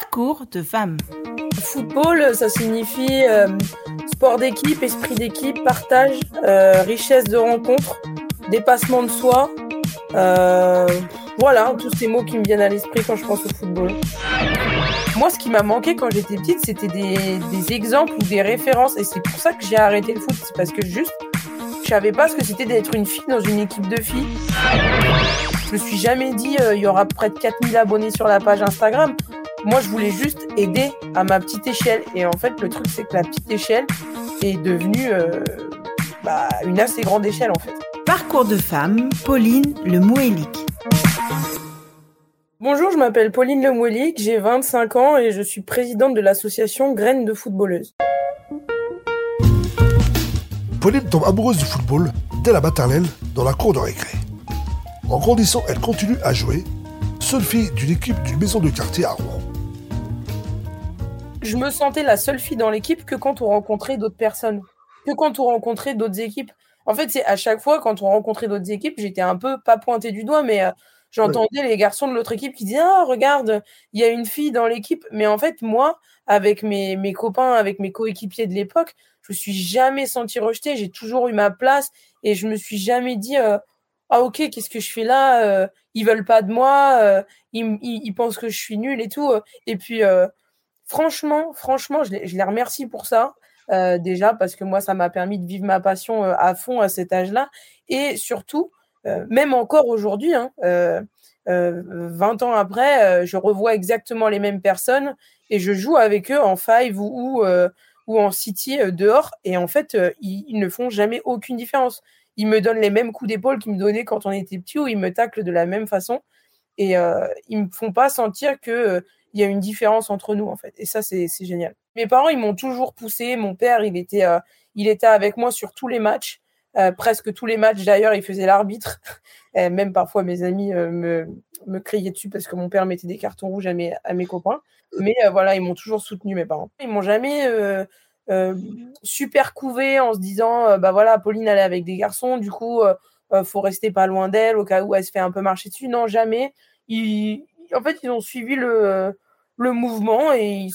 Parcours de femme. Football, ça signifie euh, sport d'équipe, esprit d'équipe, partage, euh, richesse de rencontre, dépassement de soi. Euh, voilà, tous ces mots qui me viennent à l'esprit quand je pense au football. Moi, ce qui m'a manqué quand j'étais petite, c'était des, des exemples ou des références. Et c'est pour ça que j'ai arrêté le foot. C'est parce que juste, je savais pas ce que c'était d'être une fille dans une équipe de filles. Je me suis jamais dit, il y aura près de 4000 abonnés sur la page Instagram. Moi, je voulais juste aider à ma petite échelle. Et en fait, le truc, c'est que la petite échelle est devenue euh, bah, une assez grande échelle, en fait. Parcours de femme, Pauline Le Mouélic. Bonjour, je m'appelle Pauline Le Mouélic, j'ai 25 ans et je suis présidente de l'association Graines de footballeuses. Pauline tombe amoureuse du football dès la maternelle dans la cour de récré. En grandissant, elle continue à jouer, seule fille d'une équipe d'une maison de quartier à Rouen. Je me sentais la seule fille dans l'équipe que quand on rencontrait d'autres personnes, que quand on rencontrait d'autres équipes. En fait, c'est à chaque fois quand on rencontrait d'autres équipes, j'étais un peu pas pointée du doigt, mais euh, j'entendais les garçons de l'autre équipe qui disaient ah regarde, il y a une fille dans l'équipe. Mais en fait, moi, avec mes, mes copains, avec mes coéquipiers de l'époque, je me suis jamais sentie rejetée. J'ai toujours eu ma place et je me suis jamais dit euh, ah ok qu'est-ce que je fais là euh, Ils veulent pas de moi, ils, ils, ils, pensent que je suis nulle et tout. Et puis franchement, franchement, je les, remercie pour ça. Euh, déjà parce que moi ça m'a permis de vivre ma passion euh, à fond à cet âge-là. Et surtout euh, même encore aujourd'hui hein, 20 ans après je revois exactement les mêmes personnes et je joue avec eux en five ou, en city dehors. Et en fait ils, ils, ne font jamais aucune différence. Ils me donnent les mêmes coups d'épaule qu'ils me donnaient quand on était petit ou ils me taclent de la même façon. Et ils me font pas sentir que il y a une différence entre nous en fait. Et ça c'est génial. Mes parents ils m'ont toujours poussé. Mon père il était euh, il était avec moi sur tous les matchs euh, presque tous les matchs. D'ailleurs il faisait l'arbitre. Même parfois mes amis euh, me, me criaient dessus parce que mon père mettait des cartons rouges à mes à mes copains. Mais voilà ils m'ont toujours soutenu mes parents. Ils m'ont jamais super couvé en se disant bah voilà Pauline elle est avec des garçons. Du coup faut rester pas loin d'elle au cas où elle se fait un peu marcher dessus. Non jamais. Ils, en fait, ils ont suivi le, mouvement et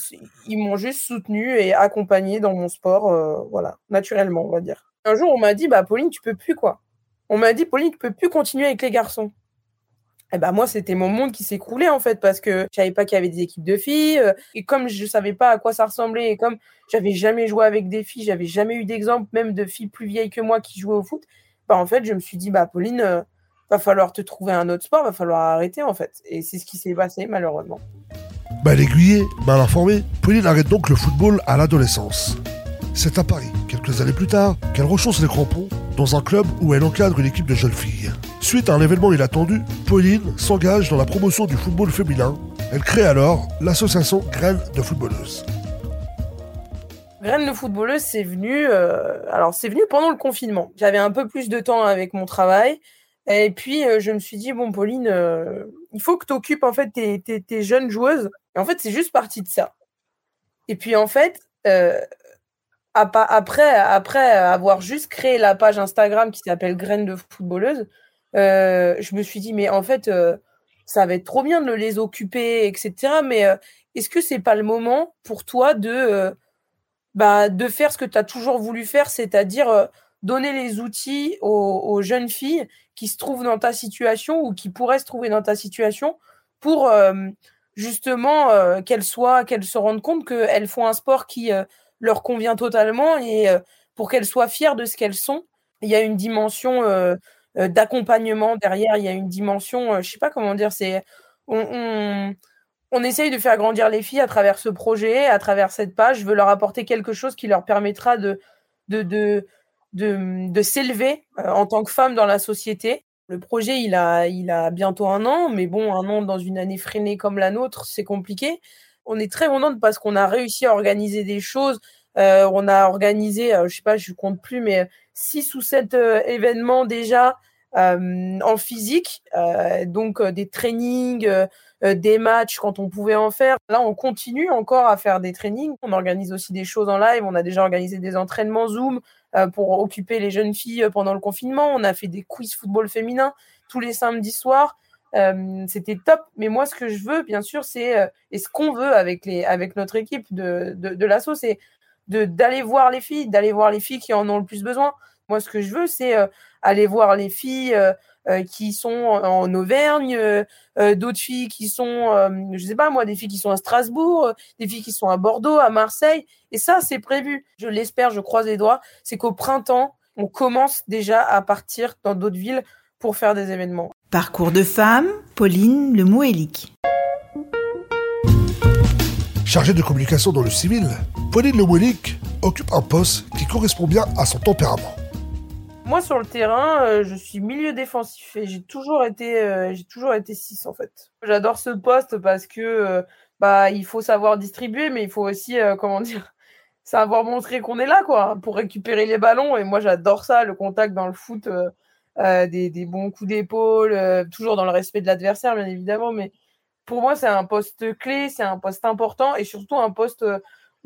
ils, m'ont juste soutenu et accompagné dans mon sport, euh, voilà, naturellement, on va dire. Un jour, on m'a dit, bah, Pauline, tu peux plus, quoi. On m'a dit, Pauline, tu peux plus continuer avec les garçons. Et bah, moi, c'était mon monde qui s'écroulait, en fait, parce que je savais pas qu'il y avait des équipes de filles. Euh, et comme je savais pas à quoi ça ressemblait, et comme j'avais jamais joué avec des filles, j'avais jamais eu d'exemple, même de filles plus vieilles que moi qui jouaient au foot, bah, en fait, je me suis dit, bah, Pauline, euh, va falloir te trouver un autre sport, va falloir arrêter en fait. Et c'est ce qui s'est passé malheureusement. Mal aiguillée, mal informée, Pauline arrête donc le football à l'adolescence. C'est à Paris, quelques années plus tard, qu'elle rechausse les crampons dans un club où elle encadre une équipe de jeunes filles. Suite à un événement inattendu, Pauline s'engage dans la promotion du football féminin. Elle crée alors l'association Graines de footballeuses. Graines de footballeuse, c'est venu, euh, alors c'est venu pendant le confinement. J'avais un peu plus de temps avec mon travail. Et puis, euh, je me suis dit, bon, Pauline, euh, il faut que tu occupes en fait tes, jeunes joueuses. Et en fait, c'est juste parti de ça. Et puis, en fait, euh, après, après avoir juste créé la page Instagram qui s'appelle Graines de footballeuse, je me suis dit, mais en fait, ça va être trop bien de les occuper, etc. Mais est-ce que c'est pas le moment pour toi de, bah, de faire ce que tu as toujours voulu faire, c'est-à-dire donner les outils aux, jeunes filles qui se trouvent dans ta situation ou qui pourraient se trouver dans ta situation pour euh, justement euh, qu'elles soient, qu'elles se rendent compte qu'elles font un sport qui euh, leur convient totalement et pour qu'elles soient fières de ce qu'elles sont. Il y a une dimension d'accompagnement derrière, il y a une dimension, je sais pas comment dire, c'est on, on, essaye de faire grandir les filles à travers ce projet, à travers cette page. Je veux leur apporter quelque chose qui leur permettra de de, s'élever euh, en tant que femme dans la société. Le projet, il a, il a bientôt un an, mais bon, un an dans une année freinée comme la nôtre, c'est compliqué. On est très contente parce qu'on a réussi à organiser des choses. Euh, on a organisé, euh, je sais pas, je compte plus, mais six ou sept événements déjà en physique, euh, donc des trainings, des matchs quand on pouvait en faire. Là, on continue encore à faire des trainings. On organise aussi des choses en live. On a déjà organisé des entraînements Zoom euh, pour occuper les jeunes filles euh, pendant le confinement. On a fait des quiz football féminin tous les samedis soirs. c'était top. Mais moi, ce que je veux, bien sûr, c'est et ce qu'on veut avec les avec notre équipe de de, de c'est de d'aller voir les filles, d'aller voir les filles qui en ont le plus besoin. Moi, ce que je veux, c'est aller voir les filles qui sont en Auvergne, d'autres filles qui sont, je sais pas moi, des filles qui sont à Strasbourg, des filles qui sont à Bordeaux, à Marseille. Et ça, c'est prévu. Je l'espère, je croise les doigts. C'est qu'au printemps, on commence déjà à partir dans d'autres villes pour faire des événements. Parcours de femme, Pauline Le Chargée de communication dans le civil, Pauline Le occupe un poste qui correspond bien à son tempérament. Moi, sur le terrain, euh, je suis milieu défensif et j'ai toujours été, euh, j'ai toujours été 6 en fait. J'adore ce poste parce que euh, bah il faut savoir distribuer, mais il faut aussi comment dire, savoir montrer qu'on est là quoi, pour récupérer les ballons. Et moi, j'adore ça, le contact dans le foot, des, des, bons coups d'épaule, toujours dans le respect de l'adversaire bien évidemment, mais pour moi, c'est un poste clé, c'est un poste important et surtout un poste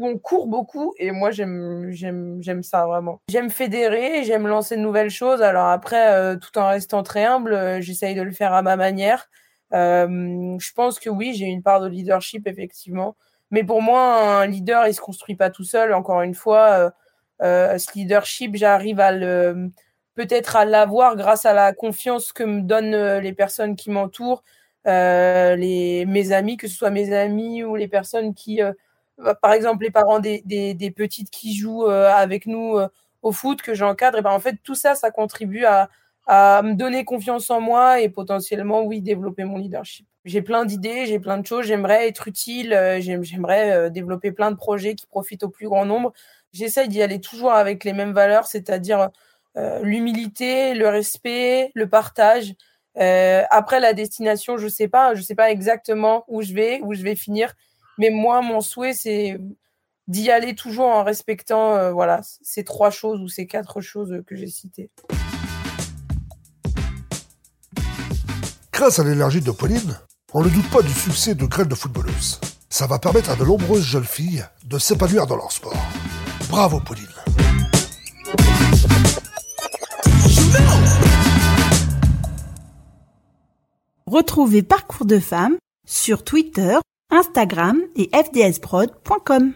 on court beaucoup et moi j'aime j'aime j'aime ça vraiment. J'aime fédérer, j'aime lancer de nouvelles choses. Alors après, euh, tout en restant très humble, euh, j'essaye de le faire à ma manière. Euh, je pense que oui, j'ai une part de leadership effectivement, mais pour moi, un leader il se construit pas tout seul. Encore une fois, ce leadership, j'arrive à le peut-être à l'avoir grâce à la confiance que me donnent les personnes qui m'entourent, les mes amis, que ce soit mes amis ou les personnes qui par exemple les parents des, des, petites qui jouent euh, avec nous euh, au foot que j'encadre, et ben en fait tout ça, ça contribue à, à me donner confiance en moi et potentiellement oui développer mon leadership. J'ai plein d'idées, j'ai plein de choses, j'aimerais être utile, euh, j'aimerais développer plein de projets qui profitent au plus grand nombre. J'essaye d'y aller toujours avec les mêmes valeurs, c'est-à-dire l'humilité, le respect, le partage. après la destination, je sais pas, je sais pas exactement où je vais, où je vais finir, mais moi, mon souhait, c'est d'y aller toujours en respectant euh, voilà, ces trois choses ou ces quatre choses que j'ai citées. Grâce à l'énergie de Pauline, on ne doute pas du succès de Grêle de footballeuse. Ça va permettre à de nombreuses jeunes filles de s'épanouir dans leur sport. Bravo Pauline. Retrouvez Parcours de femmes sur Twitter Instagram et fdsprod.com.